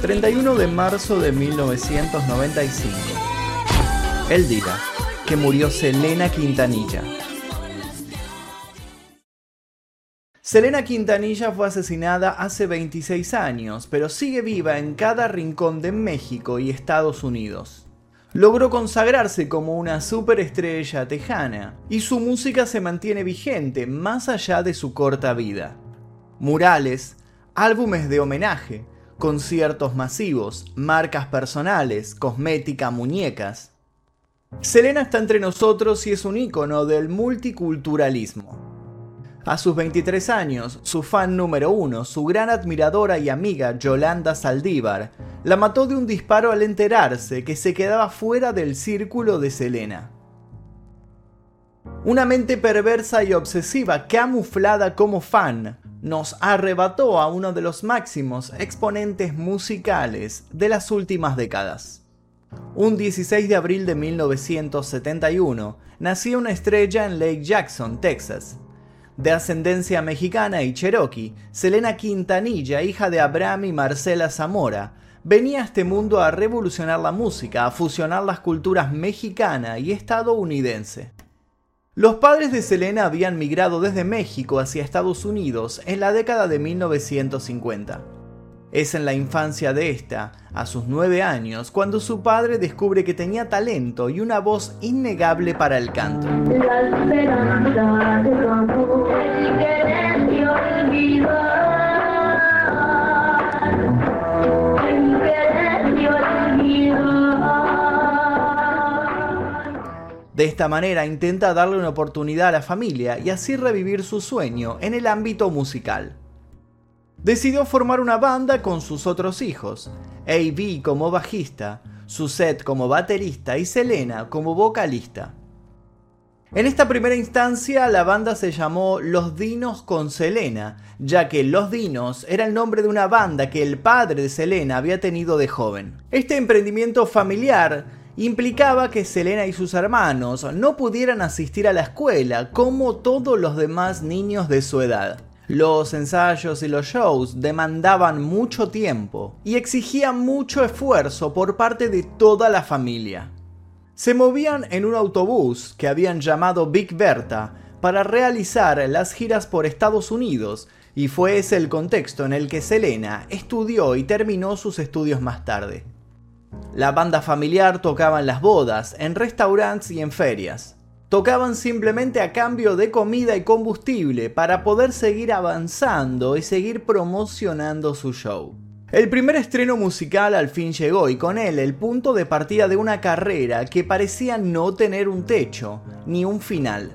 31 de marzo de 1995. El día que murió Selena Quintanilla. Selena Quintanilla fue asesinada hace 26 años, pero sigue viva en cada rincón de México y Estados Unidos. Logró consagrarse como una superestrella tejana y su música se mantiene vigente más allá de su corta vida. Murales, álbumes de homenaje, conciertos masivos, marcas personales, cosmética, muñecas. Selena está entre nosotros y es un ícono del multiculturalismo. A sus 23 años, su fan número uno, su gran admiradora y amiga Yolanda Saldívar, la mató de un disparo al enterarse que se quedaba fuera del círculo de Selena. Una mente perversa y obsesiva camuflada como fan nos arrebató a uno de los máximos exponentes musicales de las últimas décadas. Un 16 de abril de 1971 nació una estrella en Lake Jackson, Texas, de ascendencia mexicana y cherokee, Selena Quintanilla, hija de Abraham y Marcela Zamora, venía a este mundo a revolucionar la música, a fusionar las culturas mexicana y estadounidense. Los padres de Selena habían migrado desde México hacia Estados Unidos en la década de 1950. Es en la infancia de esta, a sus nueve años, cuando su padre descubre que tenía talento y una voz innegable para el canto. De esta manera intenta darle una oportunidad a la familia y así revivir su sueño en el ámbito musical decidió formar una banda con sus otros hijos, AB como bajista, Suzette como baterista y Selena como vocalista. En esta primera instancia la banda se llamó Los Dinos con Selena, ya que Los Dinos era el nombre de una banda que el padre de Selena había tenido de joven. Este emprendimiento familiar implicaba que Selena y sus hermanos no pudieran asistir a la escuela como todos los demás niños de su edad. Los ensayos y los shows demandaban mucho tiempo y exigían mucho esfuerzo por parte de toda la familia. Se movían en un autobús que habían llamado Big Bertha para realizar las giras por Estados Unidos y fue ese el contexto en el que Selena estudió y terminó sus estudios más tarde. La banda familiar tocaba en las bodas, en restaurantes y en ferias tocaban simplemente a cambio de comida y combustible para poder seguir avanzando y seguir promocionando su show. El primer estreno musical al fin llegó y con él el punto de partida de una carrera que parecía no tener un techo ni un final.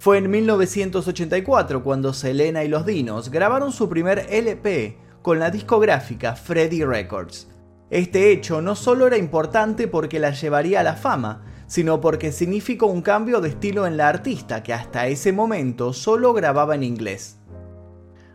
Fue en 1984 cuando Selena y los Dinos grabaron su primer LP con la discográfica Freddy Records. Este hecho no solo era importante porque la llevaría a la fama, sino porque significó un cambio de estilo en la artista que hasta ese momento solo grababa en inglés.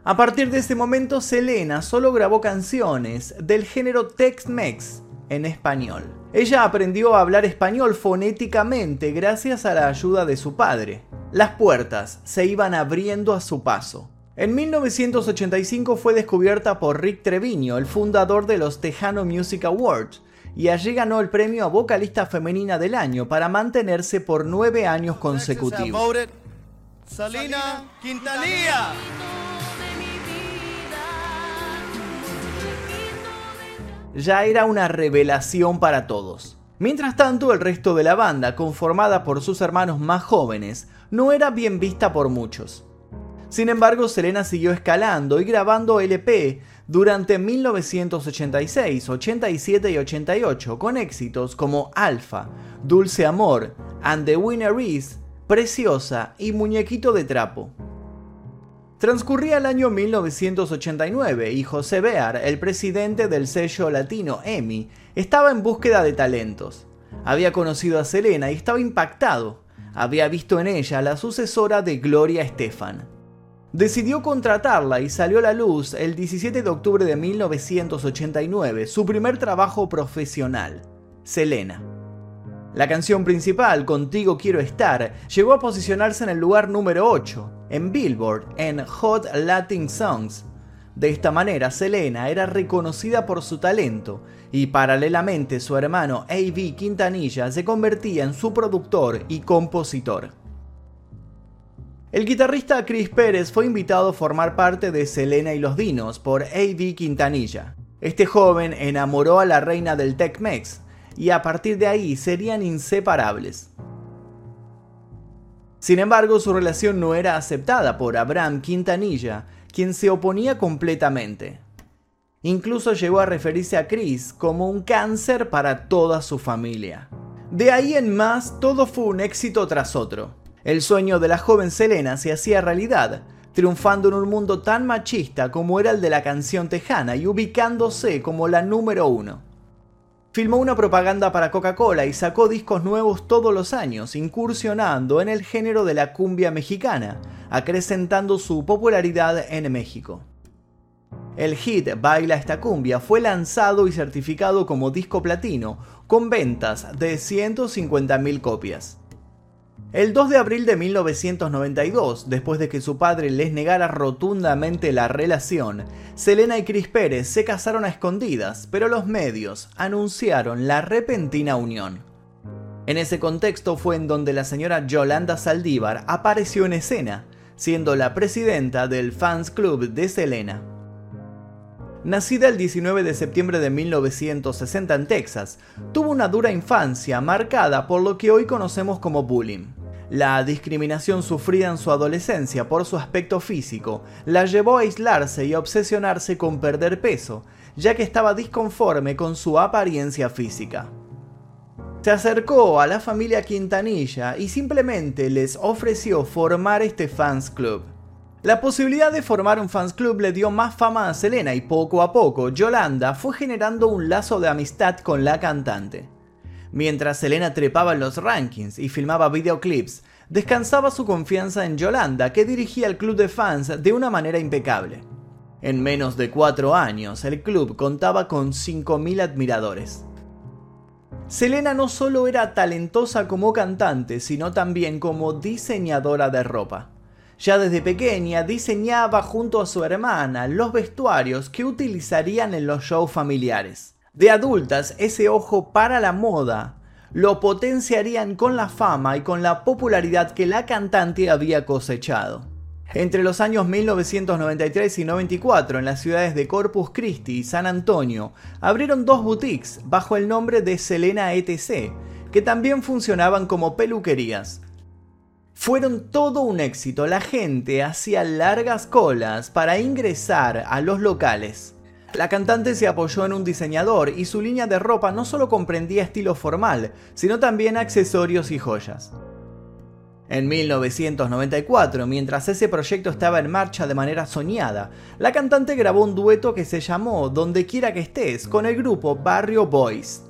A partir de ese momento, Selena solo grabó canciones del género Tex-Mex en español. Ella aprendió a hablar español fonéticamente gracias a la ayuda de su padre. Las puertas se iban abriendo a su paso. En 1985 fue descubierta por Rick Treviño, el fundador de los Tejano Music Awards, y allí ganó el premio a vocalista femenina del año para mantenerse por nueve años consecutivos. Salina Quintanilla. Ya era una revelación para todos. Mientras tanto, el resto de la banda, conformada por sus hermanos más jóvenes, no era bien vista por muchos. Sin embargo, Selena siguió escalando y grabando LP durante 1986, 87 y 88 con éxitos como Alpha, Dulce Amor, And the Winner Is, Preciosa y Muñequito de Trapo. Transcurría el año 1989 y José Bear, el presidente del sello latino EMI, estaba en búsqueda de talentos. Había conocido a Selena y estaba impactado. Había visto en ella la sucesora de Gloria Estefan decidió contratarla y salió a la luz el 17 de octubre de 1989, su primer trabajo profesional, Selena. La canción principal, Contigo Quiero Estar, llegó a posicionarse en el lugar número 8 en Billboard en Hot Latin Songs. De esta manera, Selena era reconocida por su talento y paralelamente su hermano A.B. Quintanilla se convertía en su productor y compositor. El guitarrista Chris Pérez fue invitado a formar parte de Selena y los Dinos por A.B. Quintanilla. Este joven enamoró a la reina del Tex-Mex y a partir de ahí serían inseparables. Sin embargo, su relación no era aceptada por Abraham Quintanilla, quien se oponía completamente. Incluso llegó a referirse a Chris como un cáncer para toda su familia. De ahí en más, todo fue un éxito tras otro. El sueño de la joven Selena se hacía realidad, triunfando en un mundo tan machista como era el de la canción tejana y ubicándose como la número uno. Filmó una propaganda para Coca-Cola y sacó discos nuevos todos los años, incursionando en el género de la cumbia mexicana, acrecentando su popularidad en México. El hit Baila esta cumbia fue lanzado y certificado como disco platino, con ventas de 150.000 copias. El 2 de abril de 1992, después de que su padre les negara rotundamente la relación, Selena y Chris Pérez se casaron a escondidas, pero los medios anunciaron la repentina unión. En ese contexto fue en donde la señora Yolanda Saldívar apareció en escena, siendo la presidenta del Fans Club de Selena. Nacida el 19 de septiembre de 1960 en Texas, tuvo una dura infancia marcada por lo que hoy conocemos como bullying. La discriminación sufrida en su adolescencia por su aspecto físico la llevó a aislarse y a obsesionarse con perder peso, ya que estaba disconforme con su apariencia física. Se acercó a la familia Quintanilla y simplemente les ofreció formar este fans club. La posibilidad de formar un fans club le dio más fama a Selena y poco a poco Yolanda fue generando un lazo de amistad con la cantante. Mientras Selena trepaba en los rankings y filmaba videoclips, descansaba su confianza en Yolanda, que dirigía el club de fans de una manera impecable. En menos de cuatro años, el club contaba con 5.000 admiradores. Selena no solo era talentosa como cantante, sino también como diseñadora de ropa. Ya desde pequeña diseñaba junto a su hermana los vestuarios que utilizarían en los shows familiares. De adultas, ese ojo para la moda lo potenciarían con la fama y con la popularidad que la cantante había cosechado. Entre los años 1993 y 94, en las ciudades de Corpus Christi y San Antonio, abrieron dos boutiques bajo el nombre de Selena ETC, que también funcionaban como peluquerías. Fueron todo un éxito, la gente hacía largas colas para ingresar a los locales. La cantante se apoyó en un diseñador y su línea de ropa no solo comprendía estilo formal, sino también accesorios y joyas. En 1994, mientras ese proyecto estaba en marcha de manera soñada, la cantante grabó un dueto que se llamó Donde quiera que estés con el grupo Barrio Boys.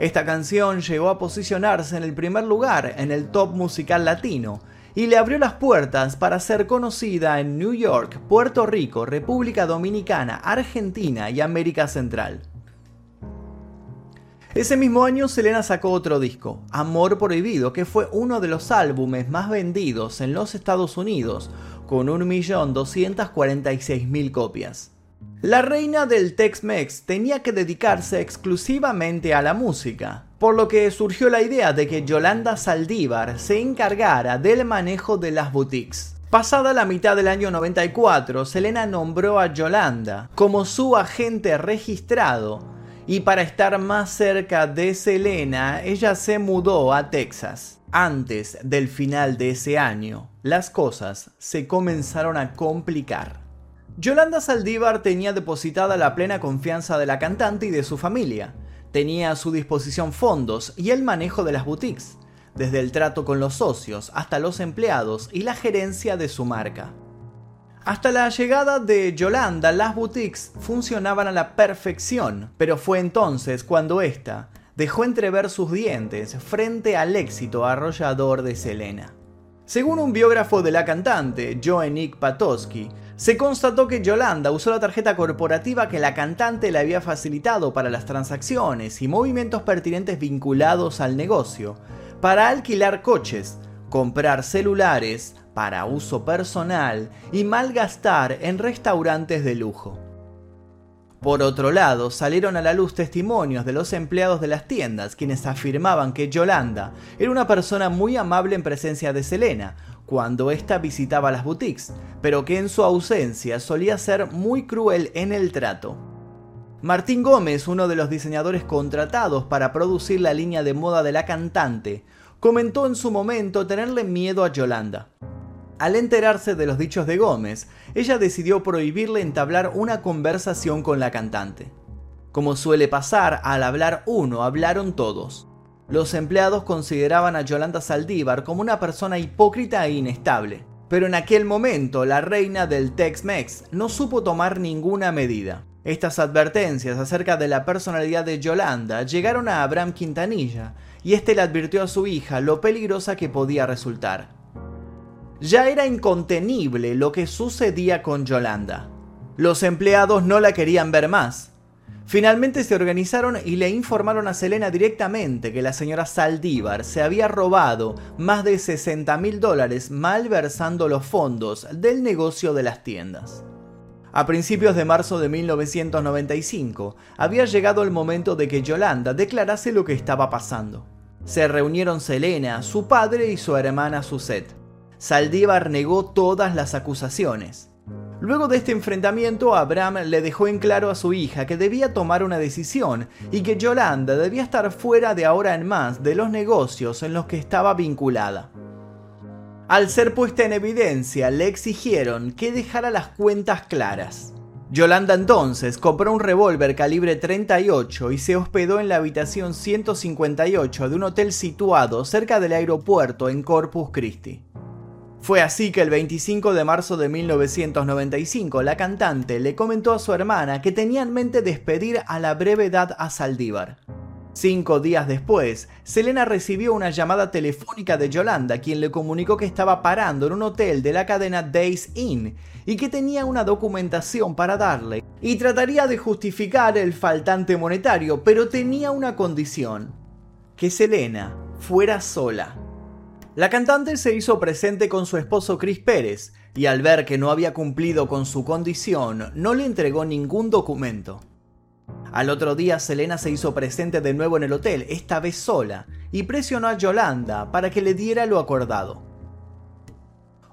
Esta canción llegó a posicionarse en el primer lugar en el top musical latino y le abrió las puertas para ser conocida en New York, Puerto Rico, República Dominicana, Argentina y América Central. Ese mismo año Selena sacó otro disco, Amor Prohibido, que fue uno de los álbumes más vendidos en los Estados Unidos, con 1.246.000 copias. La reina del Tex-Mex tenía que dedicarse exclusivamente a la música, por lo que surgió la idea de que Yolanda Saldívar se encargara del manejo de las boutiques. Pasada la mitad del año 94, Selena nombró a Yolanda como su agente registrado y para estar más cerca de Selena, ella se mudó a Texas. Antes del final de ese año, las cosas se comenzaron a complicar. Yolanda Saldívar tenía depositada la plena confianza de la cantante y de su familia, Tenía a su disposición fondos y el manejo de las boutiques, desde el trato con los socios hasta los empleados y la gerencia de su marca. Hasta la llegada de Yolanda, las boutiques funcionaban a la perfección, pero fue entonces cuando ésta dejó entrever sus dientes frente al éxito arrollador de Selena. Según un biógrafo de la cantante, Joe Nick Patosky, se constató que Yolanda usó la tarjeta corporativa que la cantante le había facilitado para las transacciones y movimientos pertinentes vinculados al negocio, para alquilar coches, comprar celulares para uso personal y malgastar en restaurantes de lujo. Por otro lado, salieron a la luz testimonios de los empleados de las tiendas, quienes afirmaban que Yolanda era una persona muy amable en presencia de Selena, cuando ésta visitaba las boutiques, pero que en su ausencia solía ser muy cruel en el trato. Martín Gómez, uno de los diseñadores contratados para producir la línea de moda de la cantante, comentó en su momento tenerle miedo a Yolanda. Al enterarse de los dichos de Gómez, ella decidió prohibirle entablar una conversación con la cantante. Como suele pasar, al hablar uno, hablaron todos. Los empleados consideraban a Yolanda Saldívar como una persona hipócrita e inestable, pero en aquel momento la reina del Tex-Mex no supo tomar ninguna medida. Estas advertencias acerca de la personalidad de Yolanda llegaron a Abraham Quintanilla, y este le advirtió a su hija lo peligrosa que podía resultar. Ya era incontenible lo que sucedía con Yolanda. Los empleados no la querían ver más. Finalmente se organizaron y le informaron a Selena directamente que la señora Saldívar se había robado más de 60 mil dólares malversando los fondos del negocio de las tiendas. A principios de marzo de 1995 había llegado el momento de que Yolanda declarase lo que estaba pasando. Se reunieron Selena, su padre y su hermana Suzette. Saldívar negó todas las acusaciones. Luego de este enfrentamiento, Abraham le dejó en claro a su hija que debía tomar una decisión y que Yolanda debía estar fuera de ahora en más de los negocios en los que estaba vinculada. Al ser puesta en evidencia, le exigieron que dejara las cuentas claras. Yolanda entonces compró un revólver calibre 38 y se hospedó en la habitación 158 de un hotel situado cerca del aeropuerto en Corpus Christi. Fue así que el 25 de marzo de 1995 la cantante le comentó a su hermana que tenía en mente despedir a la brevedad a Saldívar. Cinco días después, Selena recibió una llamada telefónica de Yolanda, quien le comunicó que estaba parando en un hotel de la cadena Days Inn y que tenía una documentación para darle y trataría de justificar el faltante monetario, pero tenía una condición, que Selena fuera sola. La cantante se hizo presente con su esposo Chris Pérez y al ver que no había cumplido con su condición, no le entregó ningún documento. Al otro día Selena se hizo presente de nuevo en el hotel, esta vez sola, y presionó a Yolanda para que le diera lo acordado.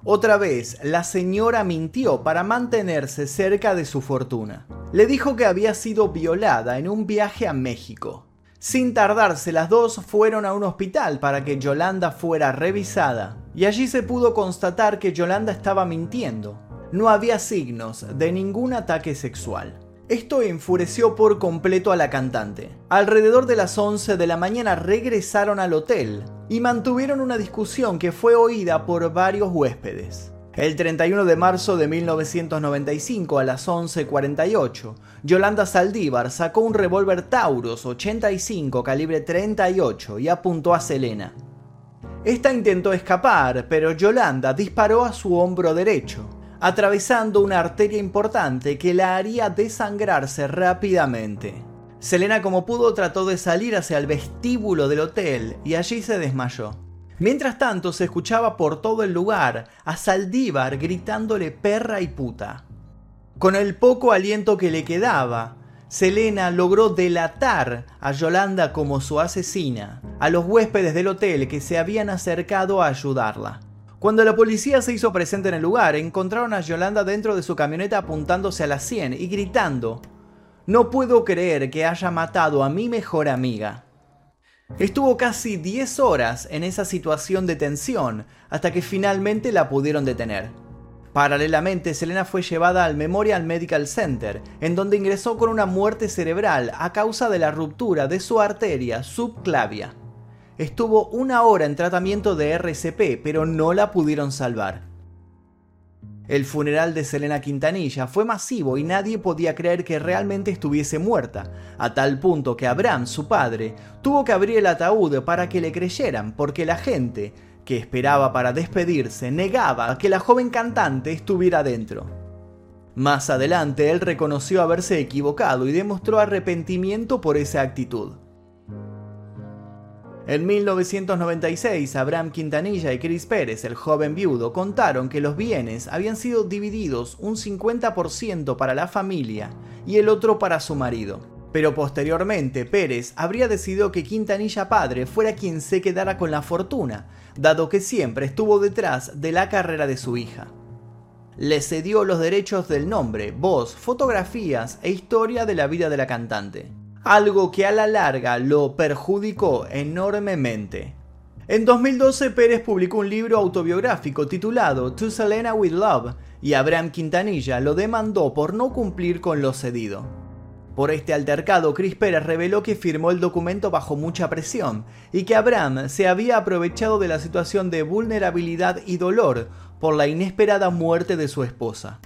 Otra vez, la señora mintió para mantenerse cerca de su fortuna. Le dijo que había sido violada en un viaje a México. Sin tardarse, las dos fueron a un hospital para que Yolanda fuera revisada, y allí se pudo constatar que Yolanda estaba mintiendo. No había signos de ningún ataque sexual. Esto enfureció por completo a la cantante. Alrededor de las 11 de la mañana regresaron al hotel y mantuvieron una discusión que fue oída por varios huéspedes. El 31 de marzo de 1995 a las 11.48, Yolanda Saldívar sacó un revólver Taurus 85 calibre 38 y apuntó a Selena. Esta intentó escapar, pero Yolanda disparó a su hombro derecho, atravesando una arteria importante que la haría desangrarse rápidamente. Selena como pudo trató de salir hacia el vestíbulo del hotel y allí se desmayó. Mientras tanto se escuchaba por todo el lugar a Saldívar gritándole perra y puta. Con el poco aliento que le quedaba, Selena logró delatar a Yolanda como su asesina, a los huéspedes del hotel que se habían acercado a ayudarla. Cuando la policía se hizo presente en el lugar, encontraron a Yolanda dentro de su camioneta apuntándose a la sien y gritando, No puedo creer que haya matado a mi mejor amiga. Estuvo casi 10 horas en esa situación de tensión hasta que finalmente la pudieron detener. Paralelamente, Selena fue llevada al Memorial Medical Center, en donde ingresó con una muerte cerebral a causa de la ruptura de su arteria subclavia. Estuvo una hora en tratamiento de RCP, pero no la pudieron salvar. El funeral de Selena Quintanilla fue masivo y nadie podía creer que realmente estuviese muerta, a tal punto que Abraham, su padre, tuvo que abrir el ataúd para que le creyeran, porque la gente, que esperaba para despedirse, negaba que la joven cantante estuviera dentro. Más adelante él reconoció haberse equivocado y demostró arrepentimiento por esa actitud. En 1996, Abraham Quintanilla y Chris Pérez, el joven viudo, contaron que los bienes habían sido divididos un 50% para la familia y el otro para su marido. Pero posteriormente, Pérez habría decidido que Quintanilla padre fuera quien se quedara con la fortuna, dado que siempre estuvo detrás de la carrera de su hija. Le cedió los derechos del nombre, voz, fotografías e historia de la vida de la cantante algo que a la larga lo perjudicó enormemente. En 2012 Pérez publicó un libro autobiográfico titulado To Selena with Love y Abraham Quintanilla lo demandó por no cumplir con lo cedido. Por este altercado, Chris Pérez reveló que firmó el documento bajo mucha presión y que Abraham se había aprovechado de la situación de vulnerabilidad y dolor por la inesperada muerte de su esposa.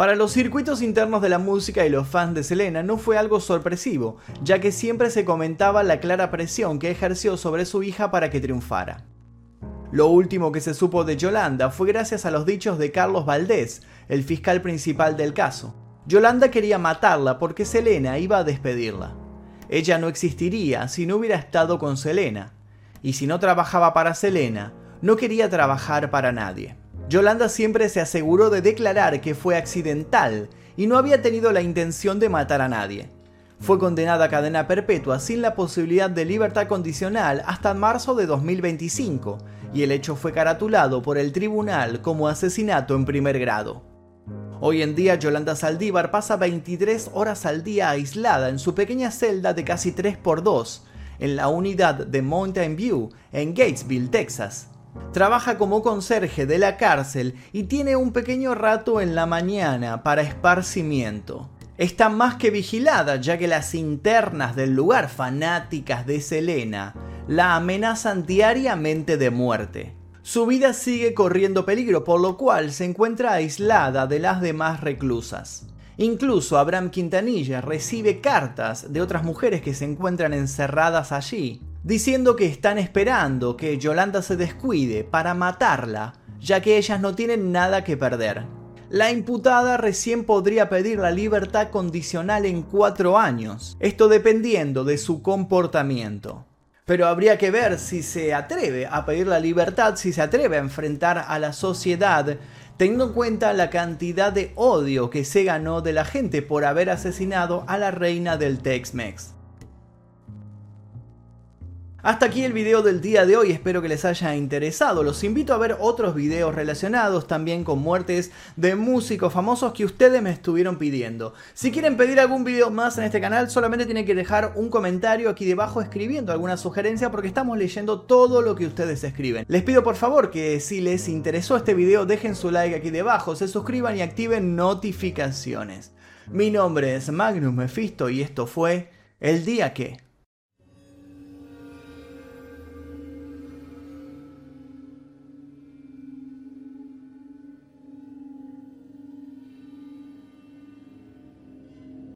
Para los circuitos internos de la música y los fans de Selena no fue algo sorpresivo, ya que siempre se comentaba la clara presión que ejerció sobre su hija para que triunfara. Lo último que se supo de Yolanda fue gracias a los dichos de Carlos Valdés, el fiscal principal del caso. Yolanda quería matarla porque Selena iba a despedirla. Ella no existiría si no hubiera estado con Selena, y si no trabajaba para Selena, no quería trabajar para nadie. Yolanda siempre se aseguró de declarar que fue accidental y no había tenido la intención de matar a nadie. Fue condenada a cadena perpetua sin la posibilidad de libertad condicional hasta marzo de 2025 y el hecho fue caratulado por el tribunal como asesinato en primer grado. Hoy en día Yolanda Saldívar pasa 23 horas al día aislada en su pequeña celda de casi 3x2 en la unidad de Mountain View en Gatesville, Texas, Trabaja como conserje de la cárcel y tiene un pequeño rato en la mañana para esparcimiento. Está más que vigilada ya que las internas del lugar fanáticas de Selena la amenazan diariamente de muerte. Su vida sigue corriendo peligro por lo cual se encuentra aislada de las demás reclusas. Incluso Abraham Quintanilla recibe cartas de otras mujeres que se encuentran encerradas allí, diciendo que están esperando que Yolanda se descuide para matarla, ya que ellas no tienen nada que perder. La imputada recién podría pedir la libertad condicional en cuatro años, esto dependiendo de su comportamiento. Pero habría que ver si se atreve a pedir la libertad, si se atreve a enfrentar a la sociedad, teniendo en cuenta la cantidad de odio que se ganó de la gente por haber asesinado a la reina del Tex-Mex. Hasta aquí el video del día de hoy, espero que les haya interesado. Los invito a ver otros videos relacionados también con muertes de músicos famosos que ustedes me estuvieron pidiendo. Si quieren pedir algún video más en este canal, solamente tienen que dejar un comentario aquí debajo escribiendo alguna sugerencia porque estamos leyendo todo lo que ustedes escriben. Les pido por favor que si les interesó este video dejen su like aquí debajo, se suscriban y activen notificaciones. Mi nombre es Magnus Mephisto y esto fue El Día Que...